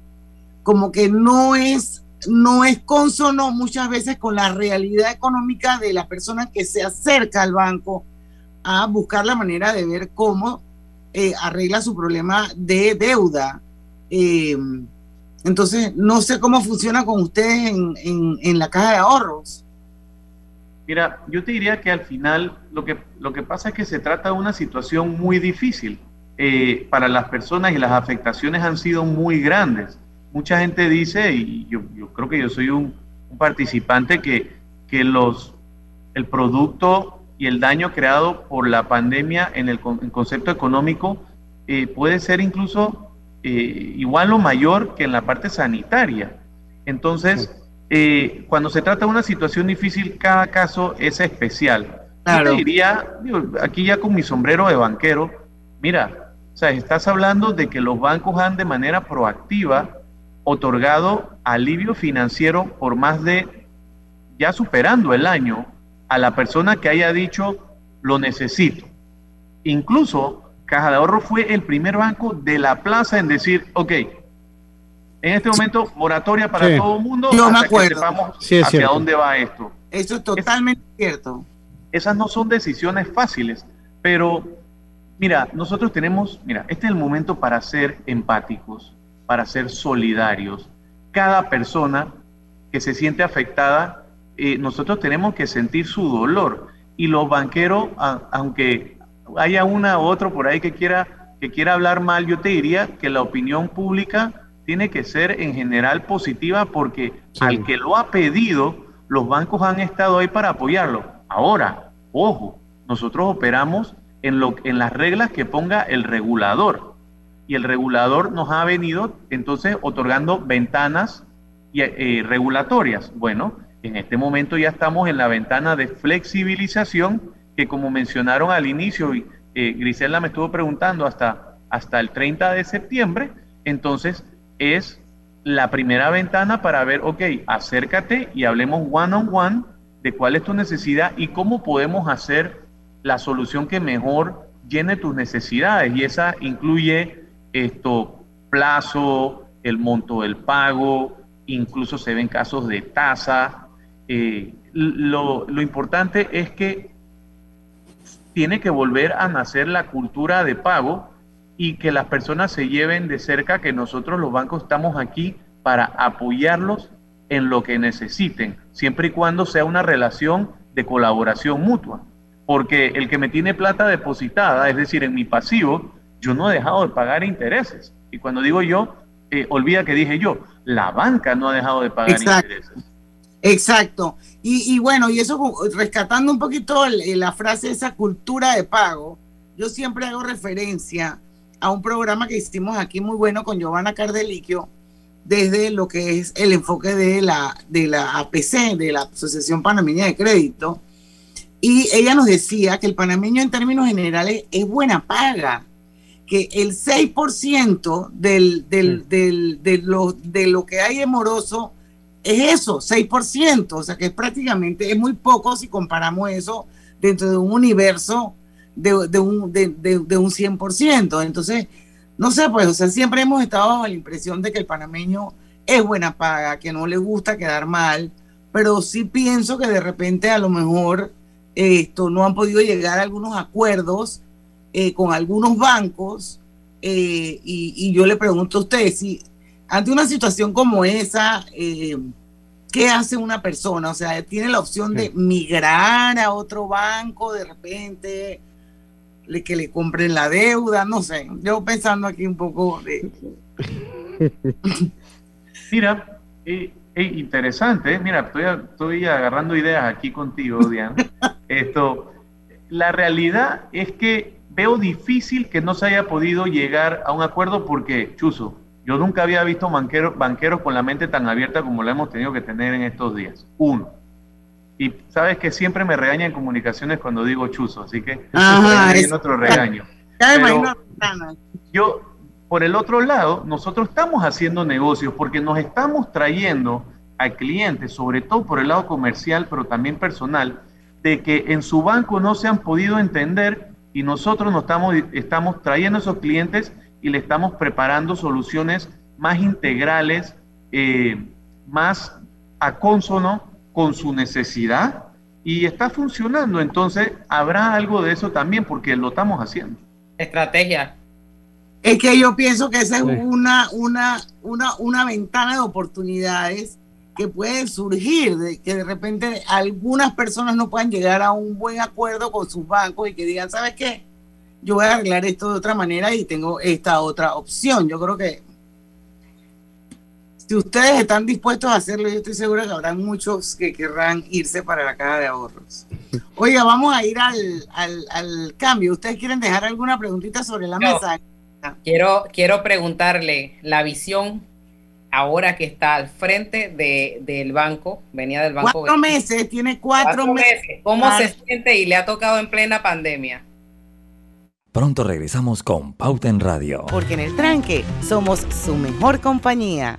como que no es, no es consono muchas veces con la realidad económica de la persona que se acerca al banco a buscar la manera de ver cómo eh, arregla su problema de deuda. Eh, entonces, no sé cómo funciona con ustedes en, en, la caja de ahorros. Mira, yo te diría que al final lo que, lo que pasa es que se trata de una situación muy difícil eh, para las personas y las afectaciones han sido muy grandes. Mucha gente dice, y yo, yo creo que yo soy un, un participante, que, que los, el producto y el daño creado por la pandemia en el, concepto económico eh, puede ser incluso eh, igual o mayor que en la parte sanitaria. Entonces, eh, cuando se trata de una situación difícil, cada caso es especial. Yo te diría, aquí ya con mi sombrero de banquero, mira, o sea, estás hablando de que los bancos han de manera proactiva otorgado alivio financiero por más de, ya superando el año, a la persona que haya dicho lo necesito. Incluso Caja de Ahorro fue el primer banco de la plaza en decir, ok, en este momento moratoria para todo el mundo Yo hasta que sepamos hacia dónde va esto. Eso es totalmente cierto. Esas no son decisiones fáciles, pero mira, nosotros tenemos, mira, este es el momento para ser empáticos, para ser solidarios. Cada persona que se siente afectada eh, nosotros tenemos que sentir su dolor. Y los banqueros, aunque haya una u otro por ahí que quiera, que quiera hablar mal, yo te diría que la opinión pública tiene que ser en general positiva porque al que lo ha pedido, los bancos han estado ahí para apoyarlo. Ahora, ojo, nosotros operamos en, lo, en las reglas que ponga el regulador. Y el regulador nos ha venido entonces otorgando ventanas eh, regulatorias. Bueno, en este momento ya estamos en la ventana de flexibilización que como mencionaron al inicio, y eh, Grisela me estuvo preguntando hasta, hasta el 30 de septiembre, entonces es la primera ventana para ver, ok, acércate y hablemos one on one de cuál es tu necesidad y cómo podemos hacer la solución que mejor llene tus necesidades. Y esa incluye esto, plazo, el monto del pago, incluso se ven casos de tasa, eh, lo, importante es que tiene que volver a nacer la cultura de pago y que las personas se lleven de cerca que nosotros los bancos estamos aquí para apoyarlos en lo que necesiten, siempre y cuando sea una relación de colaboración mutua. Porque el que me tiene plata depositada, es decir, en mi pasivo, yo no he dejado de pagar intereses. Y cuando digo yo, eh, olvida que dije yo, la banca no ha dejado de pagar intereses. Exacto. Y, bueno, y eso rescatando un poquito la frase esa cultura de pago, yo siempre hago referencia a un programa que hicimos aquí muy bueno con Giovanna Cardeliquio desde lo que es el enfoque de la, de la APC, de la Asociación Panameña de Crédito. Y ella nos decía que el panameño en términos generales es buena paga, que el 6% del, del, del, de, lo, de lo que hay en moroso es eso, 6%, o sea que es prácticamente, es muy poco si comparamos eso dentro de un universo de, un, de, de, un 100%. Entonces, no sé, pues, o sea, siempre hemos estado bajo la impresión de que el panameño es buena paga, que no le gusta quedar mal, pero sí pienso que de repente a lo mejor esto no han podido llegar a algunos acuerdos eh, con algunos bancos eh, y, y, yo le pregunto a ustedes si ante una situación como esa, eh, ¿qué hace una persona? O sea, tiene la opción de migrar a otro banco de repente, que le compren la deuda, no sé. Yo pensando aquí un poco de... Mira, eh, eh, interesante, mira, estoy, estoy agarrando ideas aquí contigo, Diana. Esto, la realidad es que veo difícil que no se haya podido llegar a un acuerdo porque, Chuzo, yo nunca había visto banqueros, banqueros con la mente tan abierta como la hemos tenido que tener en estos días. Uno. Y sabes que siempre me regañan en comunicaciones cuando digo chuzo, así que Ajá, es otro regaño. yo, por el otro lado, nosotros estamos haciendo negocios porque nos estamos trayendo al cliente, sobre todo por el lado comercial, pero también personal, de que en su banco no se han podido entender y nosotros nos estamos, estamos trayendo a esos clientes y le estamos preparando soluciones más integrales, eh, más a consono con su necesidad y está funcionando. Entonces, habrá algo de eso también porque lo estamos haciendo. Estrategia. Es que yo pienso que esa es una, una, una, una ventana de oportunidades que pueden surgir, de que de repente algunas personas no puedan llegar a un buen acuerdo con sus bancos y que digan, ¿sabes qué? Yo voy a arreglar esto de otra manera y tengo esta otra opción. Yo creo que si ustedes están dispuestos a hacerlo, yo estoy seguro que habrá muchos que querrán irse para la caja de ahorros. Oiga, vamos a ir al, al, cambio. ¿Ustedes quieren dejar alguna preguntita sobre la mesa? Quiero, quiero preguntarle la visión ahora que está al frente de, del banco, venía del banco. Cuatro meses, tiene cuatro, meses. ¿Cómo se siente y le ha tocado en plena pandemia? Pronto regresamos con Pauta en Radio. Porque en el tranque somos su mejor compañía.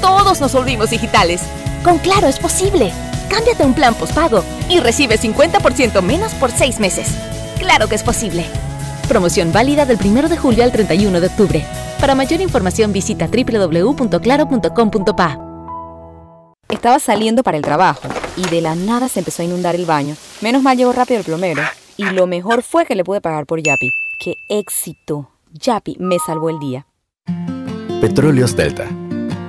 todos nos volvimos digitales. Con Claro es posible. Cámbiate a un plan postpago y recibe 50% menos por seis meses. Claro que es posible. Promoción válida del 1 de julio al 31 de octubre. Para mayor información visita www.claro.com.pa. Estaba saliendo para el trabajo y de la nada se empezó a inundar el baño. Menos mal llegó rápido el plomero. Y lo mejor fue que le pude pagar por Yapi. ¡Qué éxito! Yapi me salvó el día. Petróleos Delta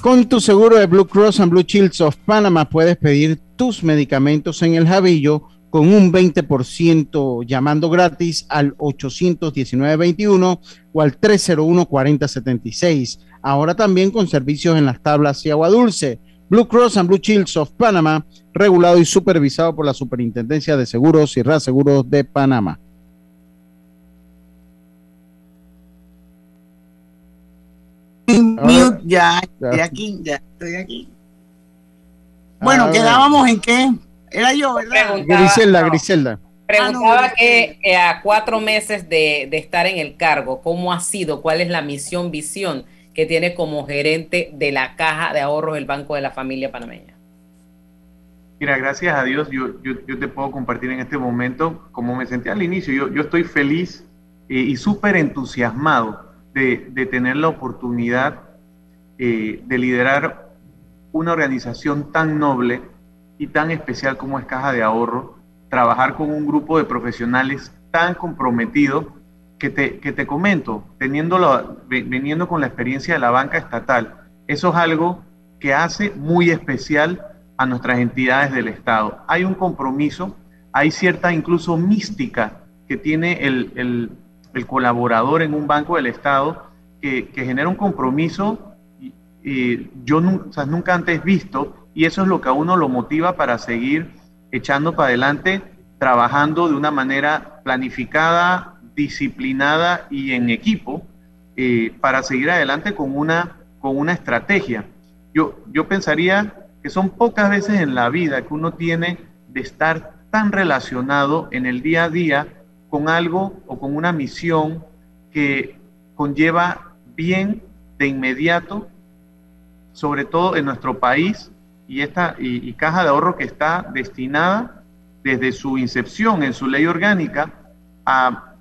Con tu seguro de Blue Cross and Blue Shields of Panama puedes pedir tus medicamentos en el Javillo con un 20% llamando gratis al 819-21 o al 301-4076. Ahora también con servicios en las tablas y agua dulce. Blue Cross and Blue Shields of Panama, regulado y supervisado por la Superintendencia de Seguros y Reaseguros de Panamá. Ya, estoy aquí, ya estoy aquí. Bueno, quedábamos en qué? Era yo, ¿verdad? Griselda, Griselda. Preguntaba ah, que eh, a cuatro meses de, de, estar en el cargo, ¿cómo ha sido? ¿Cuál es la misión, visión que tiene como gerente de la Caja de Ahorros del Banco de la Familia Panameña? Mira, gracias a Dios, yo, yo, yo te puedo compartir en este momento, como me sentí al inicio, yo, yo estoy feliz eh, y súper entusiasmado de, tener la oportunidad eh, de liderar una organización tan noble y tan especial como es Caja de Ahorro, trabajar con un grupo de profesionales tan comprometidos que te, que te comento, teniéndolo, viniendo con la experiencia de la banca estatal, eso es algo que hace muy especial a nuestras entidades del Estado. Hay un compromiso, hay cierta incluso mística que tiene el, el, el colaborador en un banco del Estado que, que genera un compromiso yo nunca antes visto y eso es lo que a uno lo motiva para seguir echando para adelante, trabajando de una manera planificada, disciplinada y en equipo eh, para seguir adelante con una, con una estrategia. Yo, yo pensaría que son pocas veces en la vida que uno tiene de estar tan relacionado en el día a día con algo o con una misión que conlleva bien de inmediato sobre todo en nuestro país, y, esta, y, Caja de Ahorro que está destinada desde su incepción en su ley orgánica a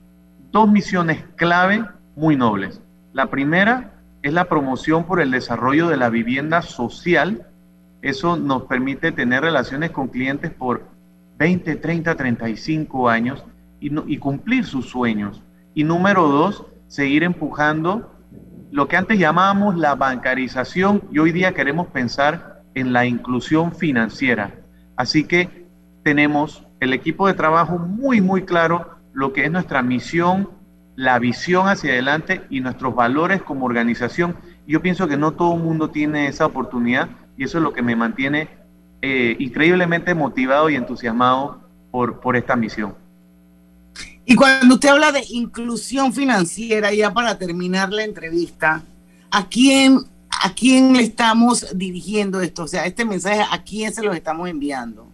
dos misiones clave muy nobles. La primera es la promoción por el desarrollo de la vivienda social. Eso nos permite tener relaciones con clientes por 20, 30, 35 años y, cumplir sus sueños. Y número dos, seguir empujando lo que antes llamábamos la bancarización y hoy día queremos pensar en la inclusión financiera. Así que tenemos el equipo de trabajo muy, muy claro lo que es nuestra misión, la visión hacia adelante y nuestros valores como organización. Yo pienso que no todo el mundo tiene esa oportunidad y eso es lo que me mantiene eh, increíblemente motivado y entusiasmado por, por esta misión. Y cuando usted habla de inclusión financiera, ya para terminar la entrevista, ¿a quién, ¿a quién le estamos dirigiendo esto? O sea, este mensaje, ¿a quién se los estamos enviando?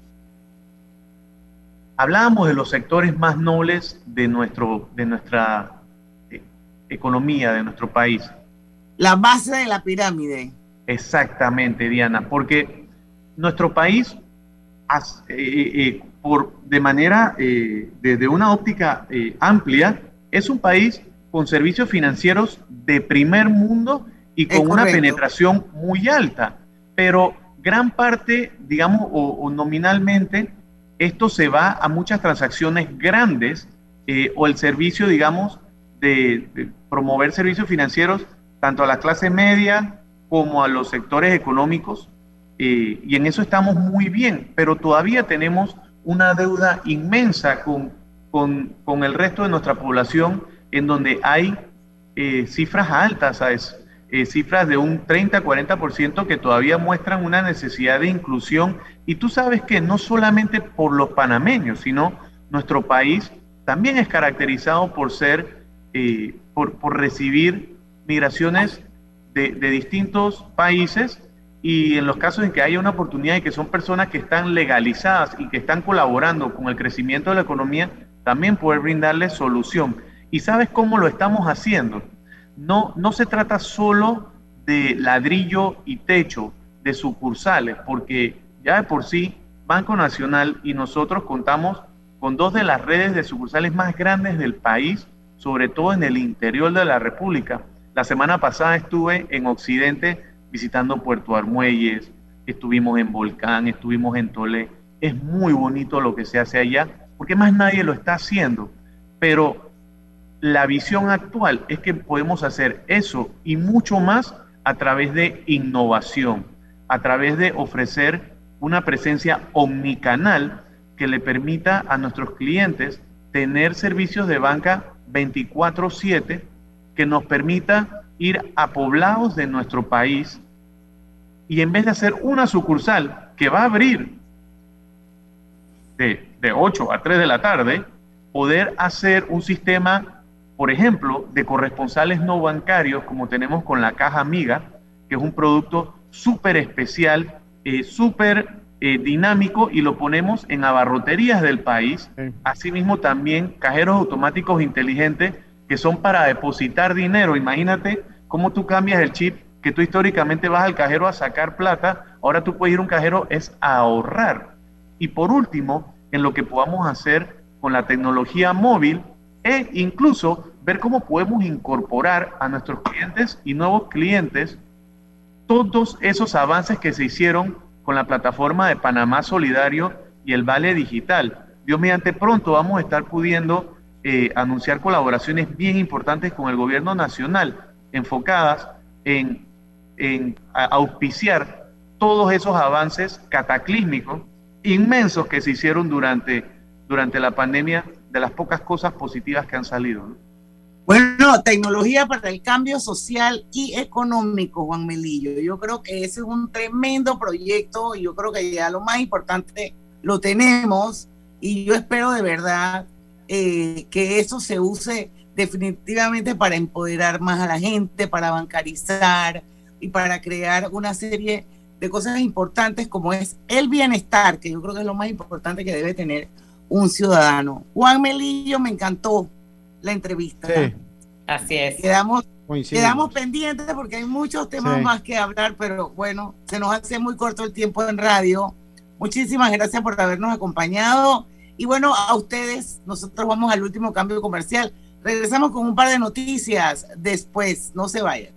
Hablábamos de los sectores más nobles de, nuestro, de nuestra eh, economía, de nuestro país. La base de la pirámide. Exactamente, Diana, porque nuestro país eh, eh, por, de manera, eh, desde una óptica eh, amplia, es un país con servicios financieros de primer mundo y con una penetración muy alta. Pero gran parte, digamos, o, nominalmente, esto se va a muchas transacciones grandes eh, o el servicio, digamos, de, de, promover servicios financieros tanto a la clase media como a los sectores económicos. y en eso estamos muy bien, pero todavía tenemos una deuda inmensa con, con, el resto de nuestra población, en donde hay eh, cifras altas, ¿sabes? Eh, cifras de un 30-40% que todavía muestran una necesidad de inclusión. Y tú sabes que no solamente por los panameños, sino nuestro país también es caracterizado por ser, eh, por, por, recibir migraciones de, de distintos países y en los casos en que haya una oportunidad y que son personas que están legalizadas y que están colaborando con el crecimiento de la economía, también poder brindarles solución. ¿Y sabes cómo lo estamos haciendo? No, no se trata solo de ladrillo y techo de sucursales, porque ya de por sí Banco Nacional y nosotros contamos con dos de las redes de sucursales más grandes del país, sobre todo en el interior de la República. La semana pasada estuve en Occidente visitando Puerto Armuelles, estuvimos en Volcán, estuvimos en Tolé. Es muy bonito lo que se hace allá, porque más nadie lo está haciendo. Pero la visión actual es que podemos hacer eso y mucho más a través de innovación, a través de ofrecer una presencia omnicanal que le permita a nuestros clientes tener servicios de banca 24/7 que nos permita ir a poblados de nuestro país y en vez de hacer una sucursal que va a abrir de, de 8 a 3 de la tarde, poder hacer un sistema, por ejemplo, de corresponsales no bancarios como tenemos con la Caja Amiga, que es un producto súper especial, eh, súper eh, dinámico y lo ponemos en abarroterías del país. Asimismo también cajeros automáticos inteligentes que son para depositar dinero. Imagínate cómo tú cambias el chip que tú históricamente vas al cajero a sacar plata, ahora tú puedes ir a un cajero es a ahorrar. Y por último, en lo que podamos hacer con la tecnología móvil e incluso ver cómo podemos incorporar a nuestros clientes y nuevos clientes todos esos avances que se hicieron con la plataforma de Panamá Solidario y el Vale Digital. Dios mediante pronto vamos a estar pudiendo eh, anunciar colaboraciones bien importantes con el gobierno nacional enfocadas en en auspiciar todos esos avances cataclísmicos inmensos que se hicieron durante, durante la pandemia, de las pocas cosas positivas que han salido. Bueno, tecnología para el cambio social y económico, Juan Melillo. Yo creo que ese es un tremendo proyecto y yo creo que ya lo más importante lo tenemos y yo espero de verdad eh, que eso se use definitivamente para empoderar más a la gente, para bancarizar, y para crear una serie de cosas importantes como es el bienestar, que yo creo que es lo más importante que debe tener un ciudadano. Juan Melillo, me encantó la entrevista. Así es. Quedamos, quedamos pendientes porque hay muchos temas más que hablar, pero bueno, se nos hace muy corto el tiempo en radio. Muchísimas gracias por habernos acompañado. Y bueno, a ustedes, nosotros vamos al último cambio comercial. Regresamos con un par de noticias después. No se vayan.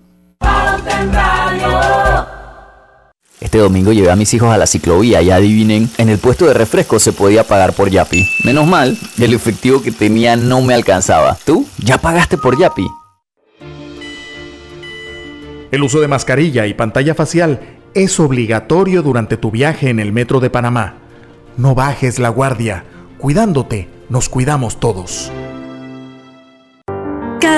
Este domingo llevé a mis hijos a la ciclovía y adivinen, en el puesto de refresco se podía pagar por Yapi. Menos mal, el efectivo que tenía no me alcanzaba. ¿Tú? ¿Ya pagaste por Yapi? El uso de mascarilla y pantalla facial es obligatorio durante tu viaje en el metro de Panamá. No bajes la guardia. Cuidándote, nos cuidamos todos.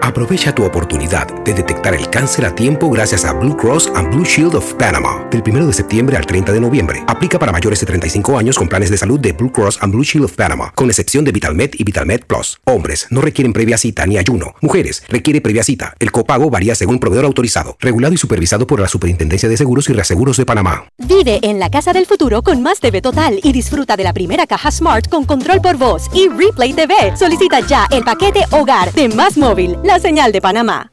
Aprovecha tu oportunidad de detectar el cáncer a tiempo gracias a Blue Cross and Blue Shield of Panama. Del 1 de septiembre al 30 de noviembre. Aplica para mayores de 35 años con planes de salud de Blue Cross and Blue Shield of Panama, con excepción de VitalMed y VitalMed Plus. Hombres no requieren previa cita ni ayuno. Mujeres requiere previa cita. El copago varía según proveedor autorizado, regulado y supervisado por la Superintendencia de Seguros y Reaseguros de Panamá. Vive en la casa del futuro con más TV Total y disfruta de la primera caja Smart con control por voz y Replay TV. Solicita ya el paquete Hogar de Más Móvil, la señal de Panamá.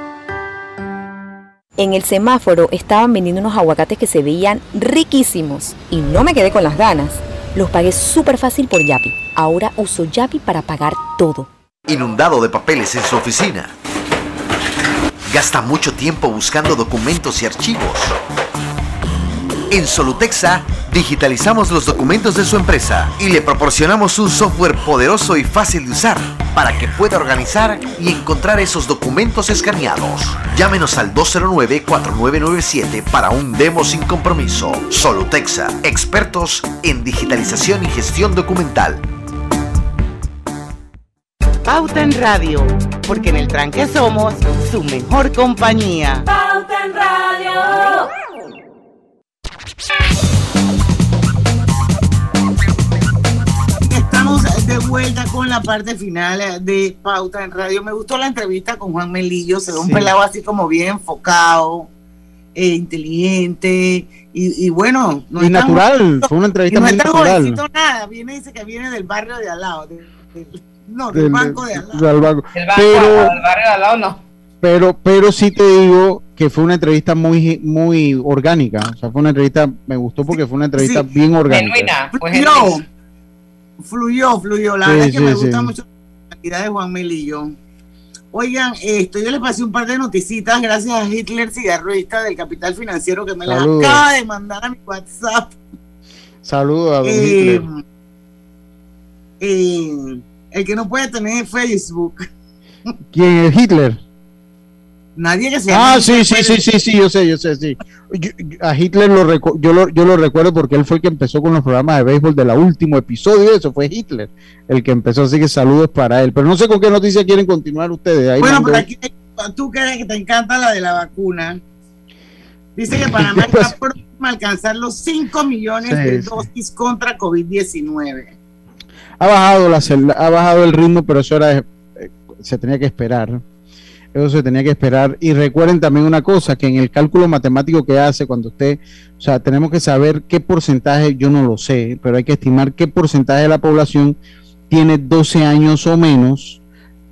En el semáforo estaban vendiendo unos aguacates que se veían riquísimos y no me quedé con las ganas. Los pagué súper fácil por Yapi. Ahora uso Yapi para pagar todo. Inundado de papeles en su oficina. Gasta mucho tiempo buscando documentos y archivos. En Solutexa digitalizamos los documentos de su empresa y le proporcionamos un software poderoso y fácil de usar para que pueda organizar y encontrar esos documentos escaneados. Llámenos al 209-4997 para un demo sin compromiso. Solutexa, expertos en digitalización y gestión documental. Pauta en Radio, porque en el tranque somos su mejor compañía. Pauta en Radio. De vuelta con la parte final de Pauta en Radio. Me gustó la entrevista con Juan Melillo, se ve un pelado así como bien enfocado, eh, inteligente y, bueno. No y natural, fue una entrevista no muy natural. nada, viene dice que viene del barrio de al lado. no, del, banco de al lado. Del banco. pero, del barrio de al lado no. Pero, pero sí te digo que fue una entrevista muy, muy orgánica. O sea, fue una entrevista, me gustó porque fue una entrevista bien orgánica. Genuina, pues fluyó, fluyó, fluyó. La verdad es que me gusta mucho la calidad de Juan Melillo. Oigan, esto, yo les pasé un par de noticitas gracias a Hitler Cigarrista del Capital Financiero que me las acaba de mandar a mi WhatsApp. Saludos a don eh, Hitler. Eh, el que no puede tener Facebook. ¿Quién es Hitler? Nadie que se Ah, sí, sí, sí, sí, sí, yo sé, yo sé, sí. a Hitler lo, yo, lo, yo lo recuerdo porque él fue el que empezó con los programas de béisbol de la último episodio, eso fue Hitler, el que empezó, así que saludos para él. Pero no sé con qué noticia quieren continuar ustedes. bueno, pero aquí tú crees que te encanta la de la vacuna. Dice que Panamá está próximo a alcanzar los 5 millones de dosis contra COVID-19. Ha bajado, la, ha bajado el ritmo, pero eso era, eh, se tenía que esperar eso se tenía que esperar. Y recuerden también una cosa, que en el cálculo matemático que hace cuando usted, o sea, tenemos que saber qué porcentaje, yo no lo sé, pero hay que estimar qué porcentaje de la población tiene 12 años o menos,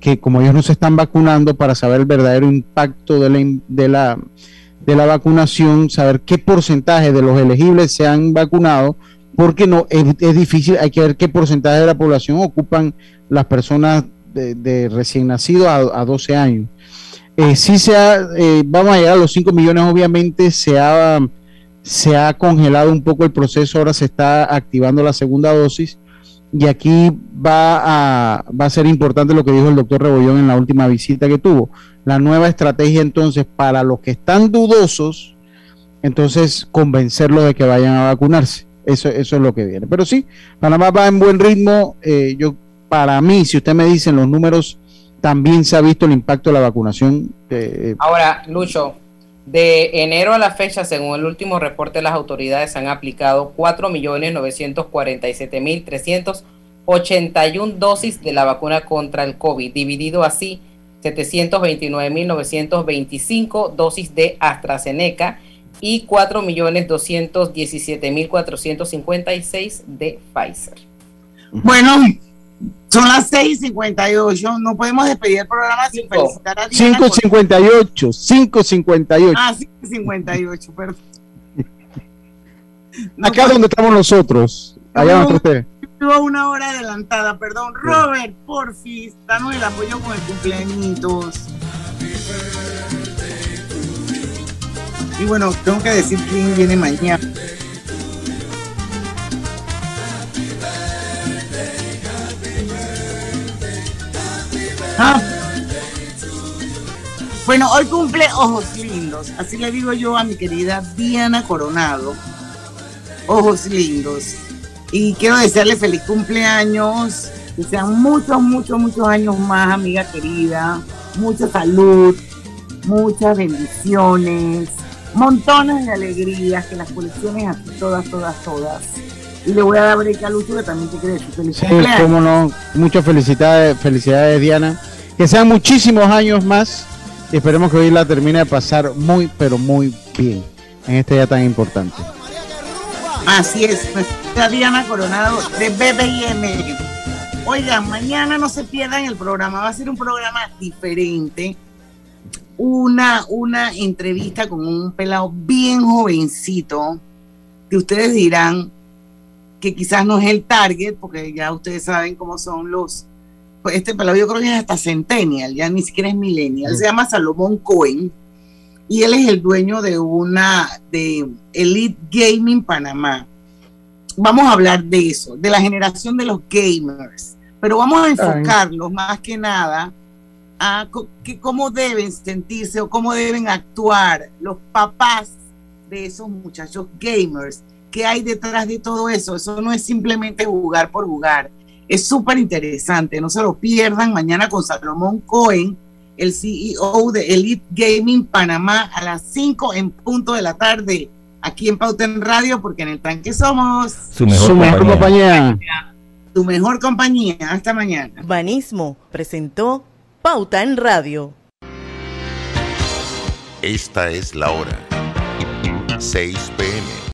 que como ellos no se están vacunando para saber el verdadero impacto de la, de la, de la vacunación, saber qué porcentaje de los elegibles se han vacunado, porque no es, difícil, hay que ver qué porcentaje de la población ocupan las personas de, recién nacidos a, a 12 años. Eh, sí se ha, eh, vamos a llegar a los 5 millones, obviamente se ha, se ha congelado un poco el proceso, ahora se está activando la segunda dosis y aquí va a, va a ser importante lo que dijo el doctor Rebollón en la última visita que tuvo. La nueva estrategia entonces para los que están dudosos, entonces convencerlos de que vayan a vacunarse. Eso, eso es lo que viene. Pero sí, Panamá va en buen ritmo. Eh, yo, para mí, si usted me dicen los números también se ha visto el impacto de la vacunación. Eh, Ahora, Lucho, de enero a la fecha, según el último reporte de las autoridades, han aplicado 4.947.381 dosis de la vacuna contra el COVID, dividido así 729.925 dosis de AstraZeneca y 4.217.456 de Pfizer. Bueno, son las 6:58. No podemos despedir el programa sin felicitar a Diana. 5:58. 5:58. Ah, 5:58, perdón. Acá donde estamos nosotros. Allá donde usted. una hora adelantada, perdón. Robert, porfis, danos el apoyo con el cumpleaños. Y bueno, tengo que decir quién viene mañana. Ah. Bueno, hoy cumple Ojos Lindos, así le digo yo a mi querida Diana Coronado. Ojos Lindos. Y quiero desearle feliz cumpleaños, que sean muchos, muchos, muchos años más, amiga querida. Mucha salud, muchas bendiciones, montones de alegrías, que las colecciones así todas, todas, todas. Y le voy a dar break a Lucho que también te quiere decir feliz sí, cómo no. Muchas felicidades, felicidades Diana que sean muchísimos años más y esperemos que hoy la termine de pasar muy, pero muy bien en este día tan importante. Así es, nuestra Diana Coronado de BBM. Oigan, mañana no se pierdan el programa, va a ser un programa diferente. Una, una entrevista con un pelado bien jovencito, que ustedes dirán que quizás no es el target, porque ya ustedes saben cómo son los, pues, este pelado yo creo que es hasta centennial, ya ni siquiera es millennial, se llama Salomón Cohen y él es el dueño de una, de Elite Gaming Panamá. Vamos a hablar de eso, de la generación de los gamers, pero vamos a enfocarlos más que nada a que, cómo deben sentirse o cómo deben actuar los papás de esos muchachos gamers. ¿Qué hay detrás de todo eso? Eso no es simplemente jugar por jugar. Es súper interesante. No se lo pierdan mañana con Salomón Cohen, el CEO de Elite Gaming Panamá, a las 5 en punto de la tarde, aquí en Pauta en Radio, porque en el tanque somos su mejor, compañía. Tu mejor compañía. Hasta mañana. Banismo presentó Pauta en Radio. Esta es la hora. 6 pm.